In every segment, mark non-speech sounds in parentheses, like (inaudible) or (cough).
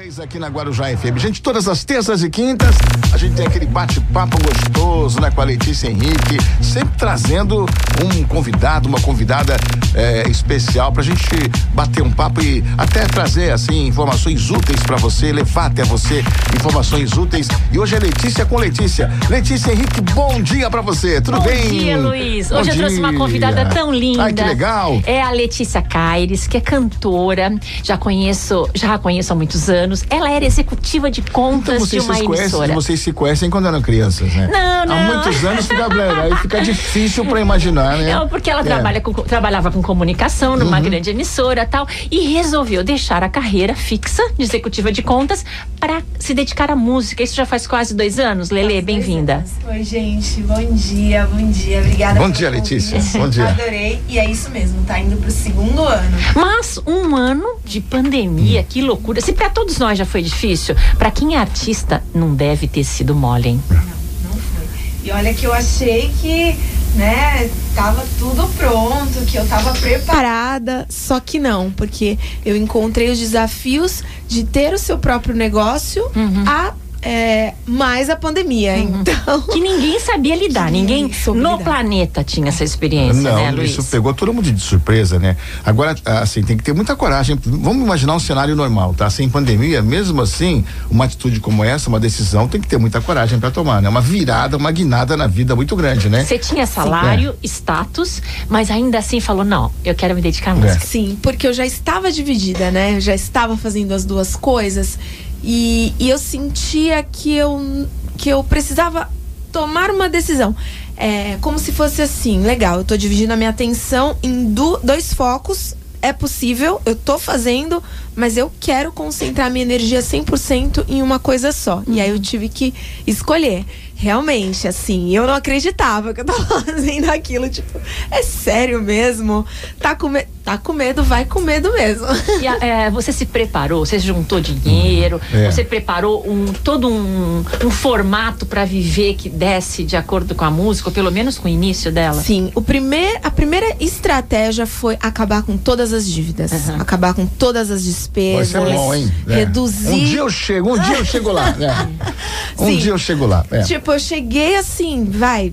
Três aqui na Guarujá FM. Gente, todas as terças e quintas a gente tem aquele bate-papo gostoso, né, com a Letícia Henrique, sempre trazendo um convidado, uma convidada é, especial pra gente bater um papo e até trazer, assim, informações úteis pra você, levar até você informações úteis. E hoje é Letícia com Letícia. Letícia Henrique, bom dia pra você, tudo bom bem? Bom dia, Luiz. Bom hoje dia. eu trouxe uma convidada tão linda. Ai, que legal. É a Letícia Caires, que é cantora, já conheço, já a conheço há muitos anos. Ela era executiva de contas Então de vocês, uma se conhecem, emissora. vocês se conhecem quando eram crianças, né? Não, não. Há muitos anos fica, aí fica difícil pra imaginar, né? Não, porque ela É. trabalha com, trabalhava com comunicação numa Uhum. grande emissora tal e resolveu deixar a carreira fixa de executiva de contas para se dedicar à música. Isso já faz quase dois anos. Lele, bem-vinda. Oi, gente. Bom dia, bom dia. Obrigada Bom dia, convite. Letícia. Bom dia. Adorei. E é isso mesmo, tá indo pro segundo ano. Mas um ano de pandemia, que loucura. Se para todos nós já foi difícil, para quem é artista não deve ter sido mole, hein? Não, não foi. E olha que eu achei que, né, tava tudo pronto, que eu tava preparada, só que não, porque eu encontrei os desafios de ter o seu próprio negócio Uhum. a é, mais a pandemia. Então, Que ninguém sabia lidar, Que ninguém ninguém no lidar. planeta tinha essa experiência, Não, né, Luiz? isso pegou todo mundo de surpresa, né? Agora, assim, tem que ter muita coragem. Vamos imaginar um cenário normal, tá? Sem pandemia, mesmo assim, uma atitude como essa, uma decisão, tem que ter muita coragem pra tomar, né? Uma virada, uma guinada na vida muito grande, né? Você tinha salário, status, mas ainda assim falou: não, eu quero me dedicar à É. música. Sim, porque eu já estava dividida, né? Eu já estava fazendo as duas coisas. E, e eu sentia que eu, que eu precisava tomar uma decisão. É como se fosse assim, legal, eu tô dividindo a minha atenção em du- dois focos. É possível, eu tô fazendo, mas eu quero concentrar minha energia 100% em uma coisa só. E aí eu tive que escolher. Realmente, assim, eu não acreditava que eu tava (laughs) fazendo aquilo. Tipo, é sério mesmo? Tá com, me- tá com medo, vai com medo mesmo. E a- é, você se preparou, você juntou dinheiro, É. você preparou um, todo um, um formato para viver que desse de acordo com a música, ou pelo menos com o início dela? Sim, o primeir, a primeira estratégia foi acabar com todas as dívidas, Uhum. acabar com todas as despesas, Isso é bom, hein? É. reduzir. Um dia eu chego, um dia eu chego lá. né? (laughs) Um Sim. dia eu chego lá. é. Tipo, eu cheguei assim, vai,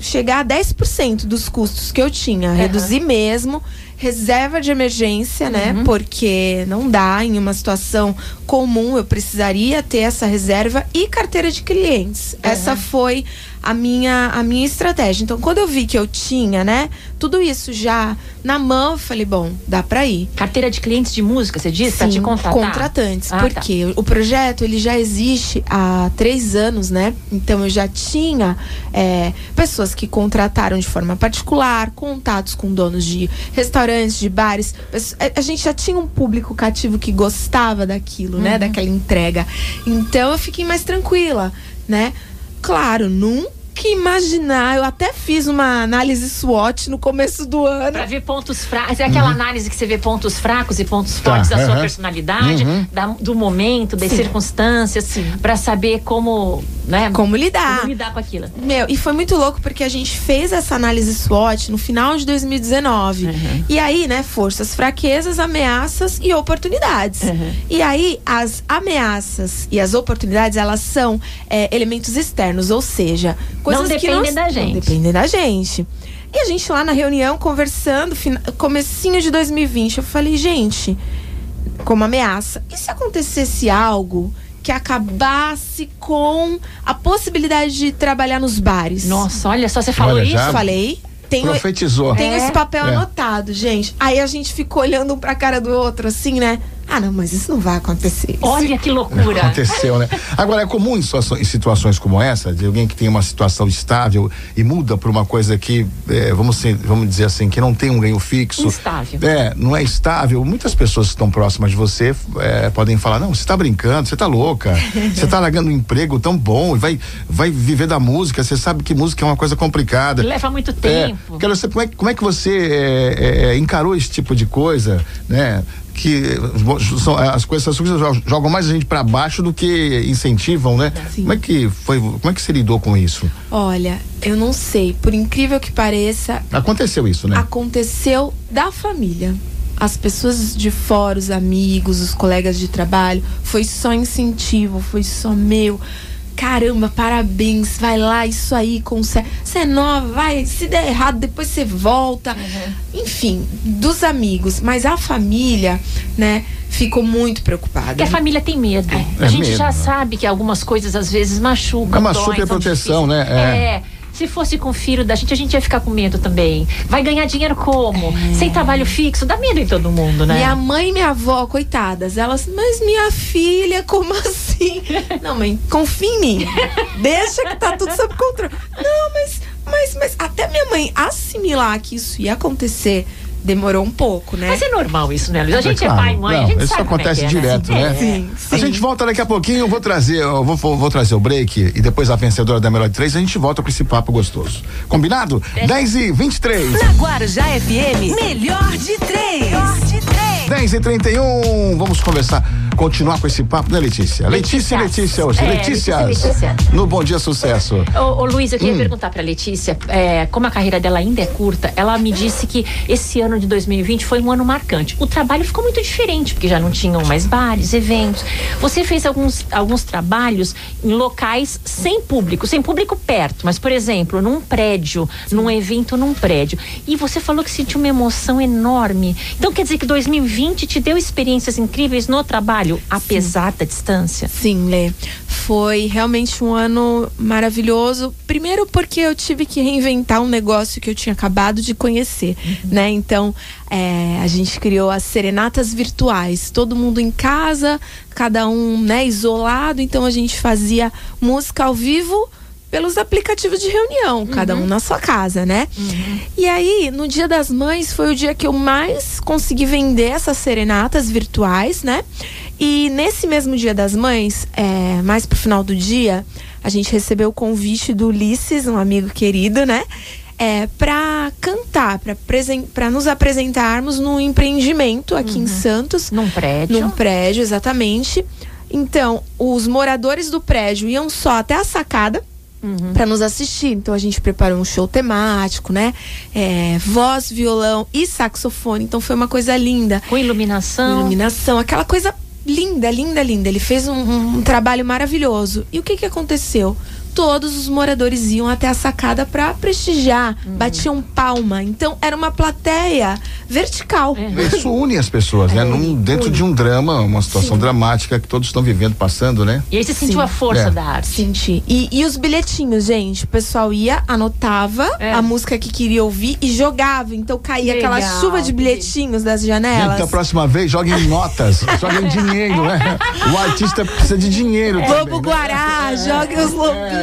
chegar a 10% dos custos que eu tinha, reduzir mesmo, reserva de emergência, né? Uhum. Porque não dá em uma situação comum, eu precisaria ter essa reserva e carteira de clientes. Essa foi a minha a minha estratégia. Então, quando eu vi que eu tinha, né, tudo isso já na mão, eu falei, bom, dá pra ir. Carteira de clientes de música, você disse? Pra te Sim, contratar? contratantes. Ah, porque o projeto ele já existe há três anos, né? Então eu já tinha é, pessoas que contrataram de forma particular, contatos com donos de restaurantes, de bares. Pesso- A, gente já tinha um público cativo que gostava daquilo, né? Daquela entrega. Então eu fiquei mais tranquila, né? Claro, nunca imaginar. Eu até fiz uma análise SWOT no começo do ano. Pra ver pontos fracos. É aquela análise que você vê pontos fracos e pontos fortes da sua Uhum. aham. personalidade, Uhum. da- do momento, das Sim. circunstâncias, pra saber como, né? Como lidar. como lidar com aquilo. Meu, e foi muito louco porque a gente fez essa análise SWOT no final de 2019. Uhum. E aí, né, forças, fraquezas, ameaças e oportunidades. Uhum. E aí, as ameaças e as oportunidades, elas são é, elementos externos, ou seja, coisas que dependem não, da não gente. dependem da gente. E a gente lá na reunião, conversando, fina- comecinho de 2020, eu falei, gente, como ameaça. E se acontecesse algo que acabasse com a possibilidade de trabalhar nos bares? Nossa, olha só, você falou Olha, isso? já- Falei. Tenho, Profetizou. tenho É? esse papel É. anotado, gente. Aí a gente ficou olhando um pra cara do outro, assim, né? Ah, não, mas isso não vai acontecer. Olha que loucura. Aconteceu, né? Agora, é comum em situações, em situações como essa, de alguém que tem uma situação estável e muda para uma coisa que, é, vamos, ser- vamos dizer assim, que não tem um ganho fixo. Instável. É, não é estável. Muitas pessoas que estão próximas de você é, podem falar: não, você está brincando, você está louca, (laughs) você está largando um emprego tão bom e vai, vai viver da música. Você sabe que música é uma coisa complicada. Leva muito É, tempo. quero saber como é, como é que você é, é, encarou esse tipo de coisa, né? Que são, as coisas, essas jogam mais a gente para baixo do que incentivam, né? Sim. Como é que foi? Como é que você lidou com isso? Olha, eu não sei. Por incrível que pareça, Aconteceu isso, né? aconteceu da família. as pessoas de fora, os amigos, os colegas de trabalho, foi só incentivo, foi só meu. Caramba, parabéns, vai lá, isso aí, consegue. Você é nova, vai, se der errado, depois você volta. Uhum. Enfim, dos amigos. Mas a família, né, ficou muito preocupada. Porque a família tem medo. É a gente medo, já né? sabe que algumas coisas às vezes machucam. É super são proteção, difíceis. né? É. É. Se fosse com o filho da gente, a gente ia ficar com medo também. Vai ganhar dinheiro como? Sem trabalho fixo? Dá medo em todo mundo, né? Minha mãe e minha avó, coitadas, elas, mas minha filha, como assim? (laughs) Não, mãe, confia em mim. Deixa que tá tudo sob controle. Não, mas, mas, mas até minha mãe assimilar que isso ia acontecer, demorou um pouco, né? Mas é normal isso, né, Luiz? A gente é, claro. pai e mãe, Não, a gente isso sabe como é acontece que é, direto, né? né? Sim, A sim. gente volta daqui a pouquinho, eu vou trazer, eu vou, vou, vou trazer o break e depois a vencedora da melhor de três, a gente volta com esse papo gostoso. Combinado? 10 e 23. Na Guarujá FM, melhor de três. Melhor de três. 10 e 31 vamos conversar, continuar com esse papo, né, Letícia? Letícia e Letícias. Letícia hoje. É. Letícia, Letícia. No Bom Dia Sucesso. Ô, ô Luiz, eu queria Hum. perguntar pra Letícia, é, como a carreira dela ainda é curta, ela me disse que esse ano de 2020 foi um ano marcante. O trabalho ficou muito diferente, porque já não tinham mais bares, eventos. Você fez alguns, alguns trabalhos em locais sem público, sem público perto, mas, por exemplo, num prédio, num evento num prédio. E você falou que sentiu uma emoção enorme. Então quer dizer que 2020 te deu experiências incríveis no trabalho, apesar da distância? Sim, Lê. Foi realmente um ano maravilhoso. Primeiro porque eu tive que reinventar um negócio que eu tinha acabado de conhecer, né? Então, é, a gente criou as serenatas virtuais. Todo mundo em casa, cada um, né, isolado. Então, a gente fazia música ao vivo pelos aplicativos de reunião, cada um na sua casa, né? E aí, no Dia das Mães, foi o dia que eu mais consegui vender essas serenatas virtuais, né? E nesse mesmo Dia das Mães, é, mais pro final do dia, a gente recebeu o convite do Ulisses, um amigo querido, né? É, para cantar, para nos apresentarmos num empreendimento aqui em Santos. Num prédio? Num prédio, exatamente. Então, os moradores do prédio iam só até a sacada Uhum. para nos assistir. Então, a gente preparou um show temático, né? É, voz, violão e saxofone. Então, foi uma coisa linda. Com iluminação. Iluminação, aquela coisa linda, linda, linda. Ele fez um, um- trabalho maravilhoso. E o que que aconteceu? Todos os moradores iam até a sacada para prestigiar, Uhum. batiam palma. Então era uma plateia vertical. É. Isso une as pessoas, né? Num- dentro une. de um drama, uma situação Sim. dramática que todos estão vivendo, passando, né? E aí você sentiu Sim. a força É. da arte. Senti. E, e os bilhetinhos, gente? O pessoal ia, anotava É. a música que queria ouvir e jogava. Então caía aquela Legal, chuva de bilhetinhos das Gente, janelas. da próxima vez, joguem em notas, (laughs) joguem em dinheiro, né? O artista precisa de dinheiro também. Lobo né? Guará, jogue os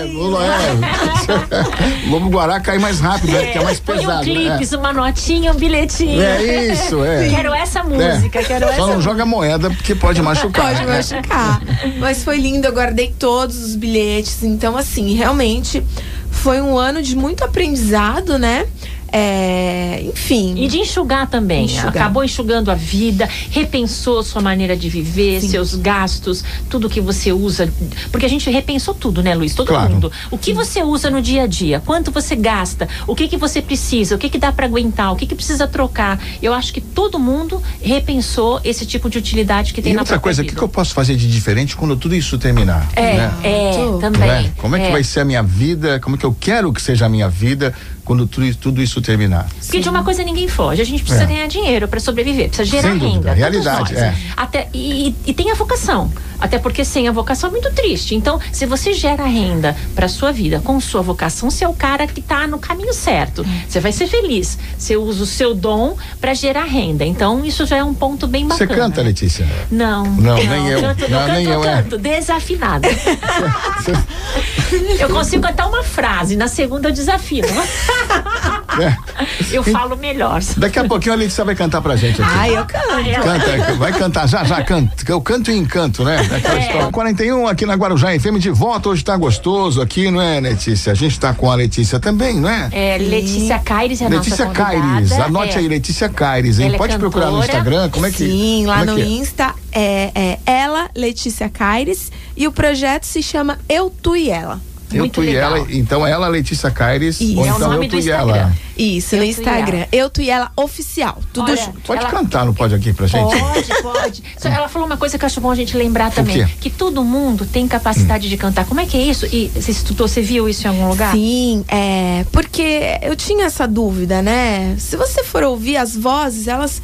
É. Lobo, (laughs) é. Lobo Guará cai mais rápido, né? Que é mais Põe um pesado. clipes, uma notinha, um bilhetinho. é. é isso, é. Quero essa música, É. quero essa Só não joga moeda porque pode machucar. Pode né? machucar. Mas foi lindo, eu guardei todos os bilhetes. Então, assim, realmente foi um ano de muito aprendizado, né? É, enfim. E de enxugar também. Enxugar. Acabou enxugando a vida, repensou sua maneira de viver, Sim. seus gastos, tudo que você usa. Porque a gente repensou tudo, né, Luiz? Todo Claro. mundo. O que você usa no dia a dia? Quanto você gasta? O que que você precisa? O que que dá para aguentar? O que que precisa trocar? Eu acho que todo mundo repensou esse tipo de utilidade que tem E na outra coisa, o que, que eu posso fazer de diferente quando tudo isso terminar? É, né? é, Tudo. também. Como é que vai ser a minha vida? Como é que eu quero que seja a minha vida quando tudo, isso- tudo isso terminar? Porque de uma coisa ninguém foge. A gente precisa É. ganhar dinheiro para sobreviver, precisa gerar Sem dúvida, renda. realidade, é. Até, e- e tem a vocação. Até porque sem a vocação é muito triste. Então, se você gera renda para sua vida com sua vocação, você é o cara que tá no caminho certo. Você vai ser feliz. Você usa o seu dom para gerar renda. Então, isso já é um ponto bem Você bacana. canta, Letícia? Não. Não, nem eu. Canto, Não, canto, nem eu, eu é. canto, desafinada. (laughs) eu consigo cantar uma frase, na segunda eu desafino. (laughs) É. (laughs) Eu falo melhor. Daqui a pouquinho a Letícia vai cantar pra gente aqui. Ai, eu canto. Canta, vai cantar, já, já, canta. Eu canto e encanto, né? Aquela É. história. 41 aqui na Guarujá FM de volta. Hoje tá gostoso aqui, não é, Letícia? A gente tá com a Letícia também, não é? É, Letícia Caires é Letícia nossa. Caires, anote É. aí, Letícia Caires, hein? Ela é Pode procurar no. Instagram, como é que Sim, lá é no é? Insta é, é ela, Letícia Caires, e o projeto se chama Eu, Tu e Ela. Eu, Muito tu e legal. ela, então ela, Letícia Caires, Isso. ou É o então nome eu, do tu e ela. Isso, Eu, no e Instagram. Eu, tu e ela oficial. Tudo Olha, junto. Pode Ela- cantar, não pode aqui pra gente? Pode, pode. (laughs) Só ela falou uma coisa que eu acho bom a gente lembrar também. Que todo mundo tem capacidade de cantar. Como é que é isso? E você estudou, você viu isso em algum lugar? Sim, é. Porque eu tinha essa dúvida, né? Se você for ouvir as vozes, elas.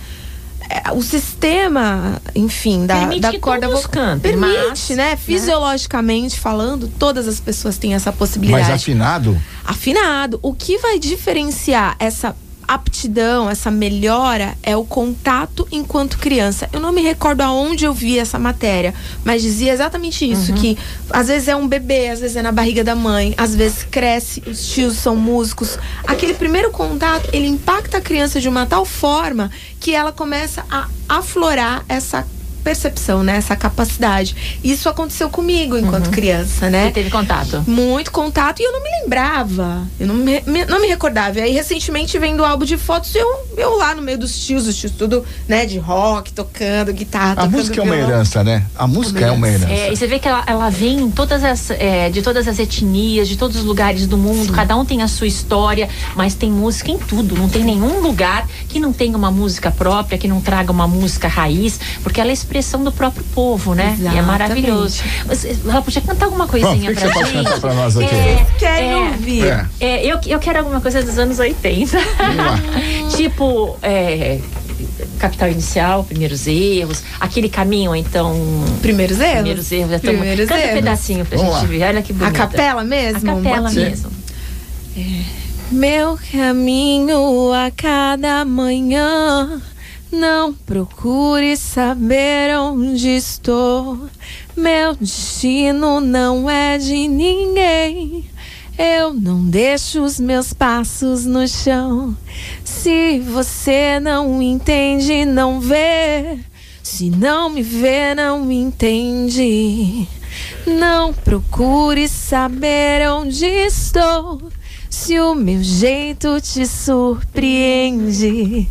É, o sistema, enfim, da, Permite da que corda vocal. Permite, mas, né? né? Fisiologicamente falando, todas as pessoas têm essa Mas possibilidade. afinado, afinado. O que vai diferenciar essa aptidão, essa melhora é o contato enquanto criança. Eu não me recordo aonde eu vi essa matéria, mas dizia exatamente isso, que às vezes é um bebê, às vezes é na barriga da mãe, às vezes cresce, os tios são músicos. Aquele primeiro contato, ele impacta a criança de uma tal forma que ela começa a aflorar essa percepção, né, essa capacidade. Isso aconteceu comigo enquanto criança, né? Você teve contato? muito contato e eu não me lembrava. Eu não me, me- não me recordava. E aí, recentemente, vendo o álbum de fotos, eu, eu lá no meio dos tios, os tios tudo, né, de rock, tocando guitarra, a tocando música é uma violão. herança, né? A música é uma herança. É, e você vê que ela, ela vem em todas as, é, de todas as etnias, de todos os lugares do mundo. Cada um tem a sua história, mas tem música em tudo. Não tem nenhum lugar que não tenha uma música própria, que não traga uma música raiz, porque ela é expressão do próprio povo, né? E é Exatamente. maravilhoso. Você, ela podia cantar alguma Bom, coisinha que pra gente? cantar pra nós aqui? É, Querem é, ouvir? É. é, eu, eu quero alguma coisa dos anos 80. (laughs) tipo, é, Capital Inicial, Primeiros Erros, aquele caminho, então. Primeiros erros? Primeiros erros. é tão- Primeiros Canta um erros. pedacinho pra Vamos gente lá. ver. Olha que A bonita. capela mesmo? A capela Pode mesmo. Meu caminho a cada manhã. Não procure saber onde estou. Meu destino não é de ninguém. Eu não deixo os meus passos no chão. Se você não entende, não vê. Se não me vê, não me entende. Não procure saber onde estou. Se o meu jeito te surpreende.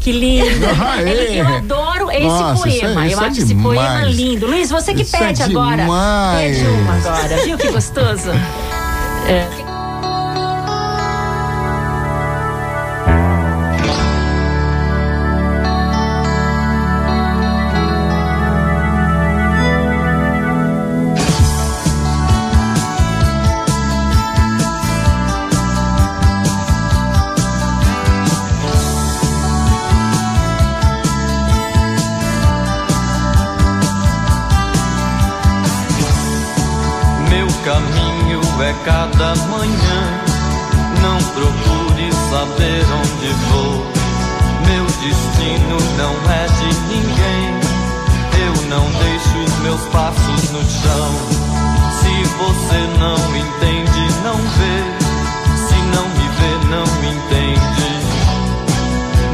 Que lindo. (laughs) Aê. Eu adoro esse Nossa, isso é- poema. isso eu é acho esse poema demais. lindo. Luiz, você que Isso é pede agora. demais. Pede uma agora. Viu que gostoso? É. (laughs) é cada manhã. Não procure saber onde vou. Meu destino não é de ninguém. Eu não deixo os meus passos no chão. Se você não entende, não vê. Se não me vê, não me entende.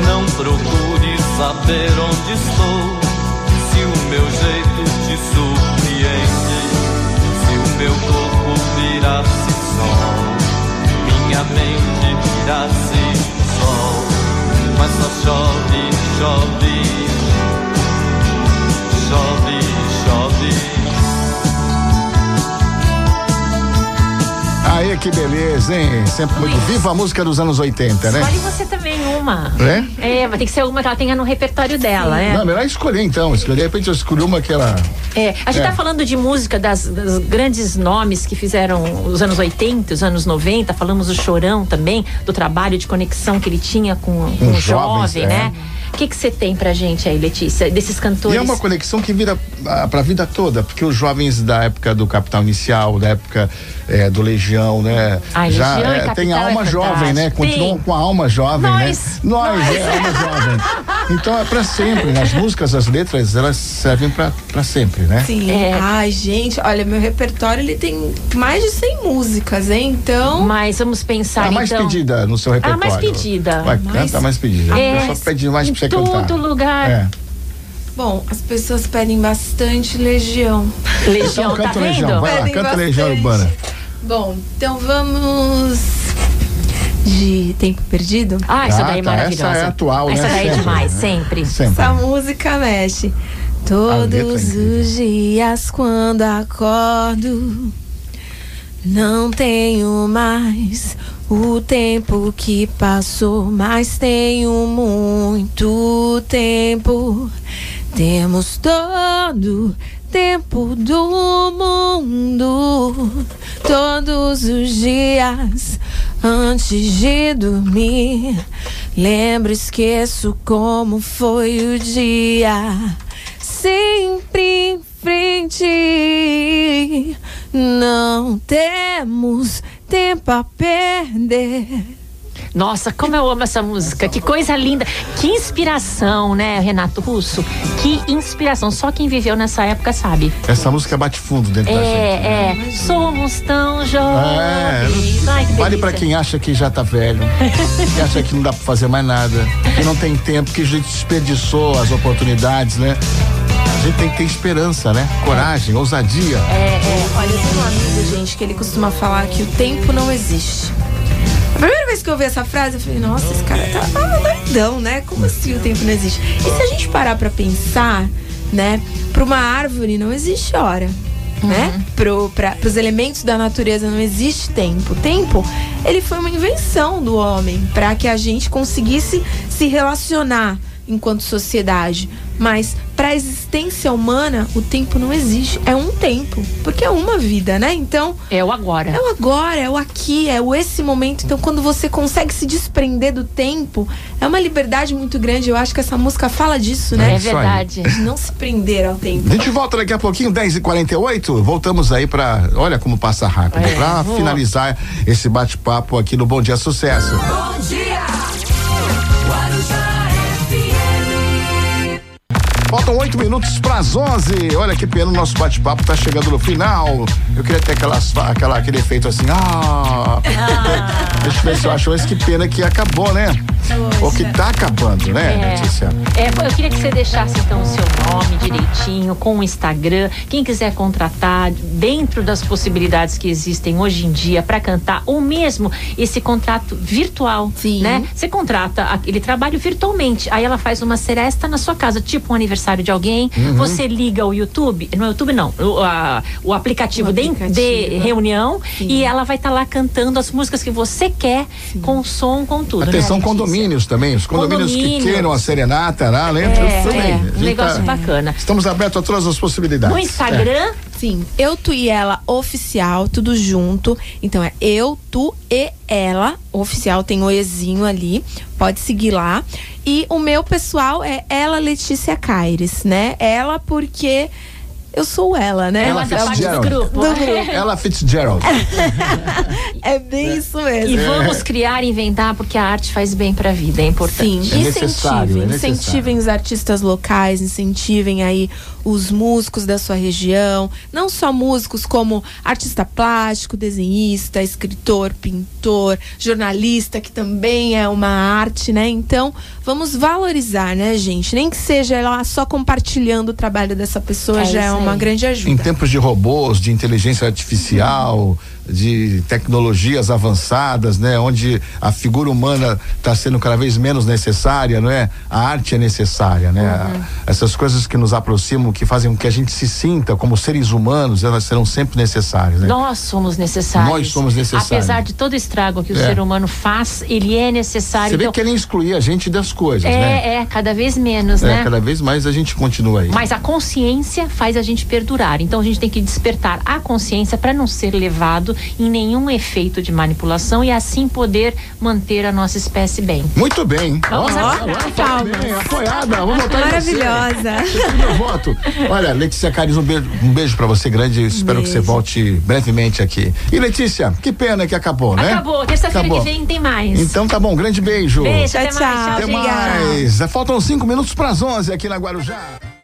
Não procure saber onde estou. Se o meu jeito te surpreende. Se o meu corpo virasse sol, minha mente virasse sol, mas só chove, chove, chove, chove. Aí que beleza, hein? Sempre muito viva a música dos anos 80, né? Escolhe você também uma. É? É, vai ter que ser uma que ela tenha no repertório dela, né? Não, melhor escolher então. Escolher, de repente eu escolhi uma que ela. É, a gente É. tá falando de música das, das grandes nomes que fizeram os anos 80, os anos 90. Falamos do Chorão também, do trabalho de conexão que ele tinha com, com o jovens, jovem, é. Né? O que você tem pra gente aí, Letícia, desses E cantores? é uma conexão que vira ah, pra vida toda, porque os jovens da época do Capital Inicial, da época eh, do Legião, né? Ah, já Legião e eh, tem a Capital é alma jovem, né? Continuam Tem. com a alma jovem, Nós. né? Nós, é, alma jovem. Então é pra sempre. As músicas, as letras, elas servem pra, pra sempre, né? Sim. É. Ai, gente, olha, meu repertório ele tem mais de 100 músicas, hein? Então. Mas vamos pensar A mais então. pedida no seu A repertório. mais pedida. Vai, Mais- canta a mais pedida. É, A pessoa pede mais pra você em cantar. todo lugar. É. Bom, as pessoas pedem bastante Legião. Legião, Então tá canta vendo? Legião, vai lá, Pedem canta bastante. Legião Urbana. Bom, então vamos. De Tempo Perdido? Ah, essa Ah, daí é tá, maravilhosa. essa é atual, Essa né? daí é Sempre. demais, sempre. Sempre. Essa música mexe. é Todos os dias quando acordo, Não tenho mais o tempo que passou, mas tenho muito tempo. Temos todo tempo do mundo, todos os dias antes de dormir. Lembro, esqueço como foi o dia. Sempre em frente, não temos tempo a perder. Nossa, como eu amo essa música. Que coisa linda. Que inspiração, né, Renato Russo? Que inspiração. Só quem viveu nessa época sabe. Essa música bate fundo dentro da gente. É, é. Somos tão jovens. Ai, que Vale pra quem acha que já tá velho, que acha que não dá pra fazer mais nada, que não tem tempo, que a gente desperdiçou as oportunidades, né? A gente tem que ter esperança, né? Coragem, ousadia. Olha, eu tenho um amigo, gente, que ele costuma falar que o tempo não existe. A primeira vez que eu ouvi essa frase, eu falei, nossa, esse cara tá, tá doidão, né? Como assim o tempo não existe? E se a gente parar pra pensar, né? Pra uma árvore não existe hora. Né? Pro, pra, pros elementos da natureza não existe tempo. O tempo, ele foi uma invenção do homem para que a gente conseguisse se relacionar enquanto sociedade. Mas para a existência humana, o tempo não existe. É um tempo, porque é uma vida, né? Então, É o agora. é o agora, é o aqui, é o esse momento. Então, quando você consegue se desprender do tempo, é uma liberdade muito grande. Eu acho que essa música fala disso, né? É verdade. De não se prender ao tempo. A gente volta daqui a pouquinho, 10h48. Voltamos aí pra. Olha como passa rápido. É, pra boa. finalizar esse bate-papo aqui no Bom Dia Sucesso. Bom dia. Faltam oito minutos para as 11. Olha que pena, o nosso bate-papo tá chegando no final. Eu queria ter aquelas, aquela, aquele efeito assim, ah. Deixa eu ver se eu acho, mas que pena que acabou, né? Ou que tá acabando, né, É. Letícia? É, eu queria que você deixasse então o seu nome direitinho, com o Instagram. Quem quiser contratar, dentro das possibilidades que existem hoje em dia para cantar, ou mesmo esse contrato virtual, Sim. né? Você contrata aquele trabalho virtualmente, aí ela faz uma seresta na sua casa, tipo um aniversário de alguém. Uhum. Você liga o YouTube, no YouTube não, o, a- o aplicativo, O de- aplicativo. De, reunião Sim. e ela vai estar lá cantando as músicas que você quer, com som, com tudo. Atenção, né, Letícia? Condomínios também. Os condomínios, que Condomínios. queiram a serenata, né? né? É, é, um gente negócio tá- bacana. Estamos abertos a todas as possibilidades. No Instagram, Sim, eu, tu e ela oficial, tudo junto. Então é eu, tu e ela oficial, tem o Ezinho ali, pode seguir lá. E o meu pessoal é ela Letícia Caires, né? Ela porque eu sou ela, né? Ela ela faz parte do Fitzgerald. grupo. Do grupo. Ela Fitzgerald. (laughs) É bem isso mesmo. E vamos criar e inventar, porque a arte faz bem pra vida, é Sim, importante. É necessário, incentivem, é necessário. incentivem os artistas locais, incentivem aí os músicos da sua região, não só músicos como artista plástico, desenhista, escritor, pintor, jornalista, que também é uma arte, né? Então, vamos valorizar, né, gente? Nem que seja lá só compartilhando o trabalho dessa pessoa É já é uma aí. grande Em ajuda. tempos de robôs, de inteligência artificial, de tecnologias avançadas, né, onde a figura humana está sendo cada vez menos necessária, não é? A arte é necessária, né? Uhum. Essas coisas que nos aproximam, que fazem com que a gente se sinta como seres humanos, elas serão sempre necessárias, né? Nós somos necessários. Nós somos necessários. Apesar de todo estrago que o É. ser humano faz, ele é necessário. Você vê Então, que querem excluir a gente das coisas, né? é, é, cada vez menos, É, né? cada vez mais a gente continua aí. Mas a consciência faz a gente perdurar. Então a gente tem que despertar a consciência para não ser levado em nenhum efeito de manipulação e assim poder manter a nossa espécie bem. Muito bem. Vamos agora foi Palmas. bem, apoiada. Vamos votar em você. Maravilhosa. Tem meu voto. (laughs) Olha, Letícia Caris, um beijo, um beijo pra você grande. Espero que você Beijo. volte brevemente aqui. E Letícia, que pena que acabou, né? Acabou. Terça-feira que vem tem mais. Então tá bom, grande beijo. Beijo, Tchau, até mais. tchau. Até mais. Faltam cinco minutos pras onze aqui na Guarujá.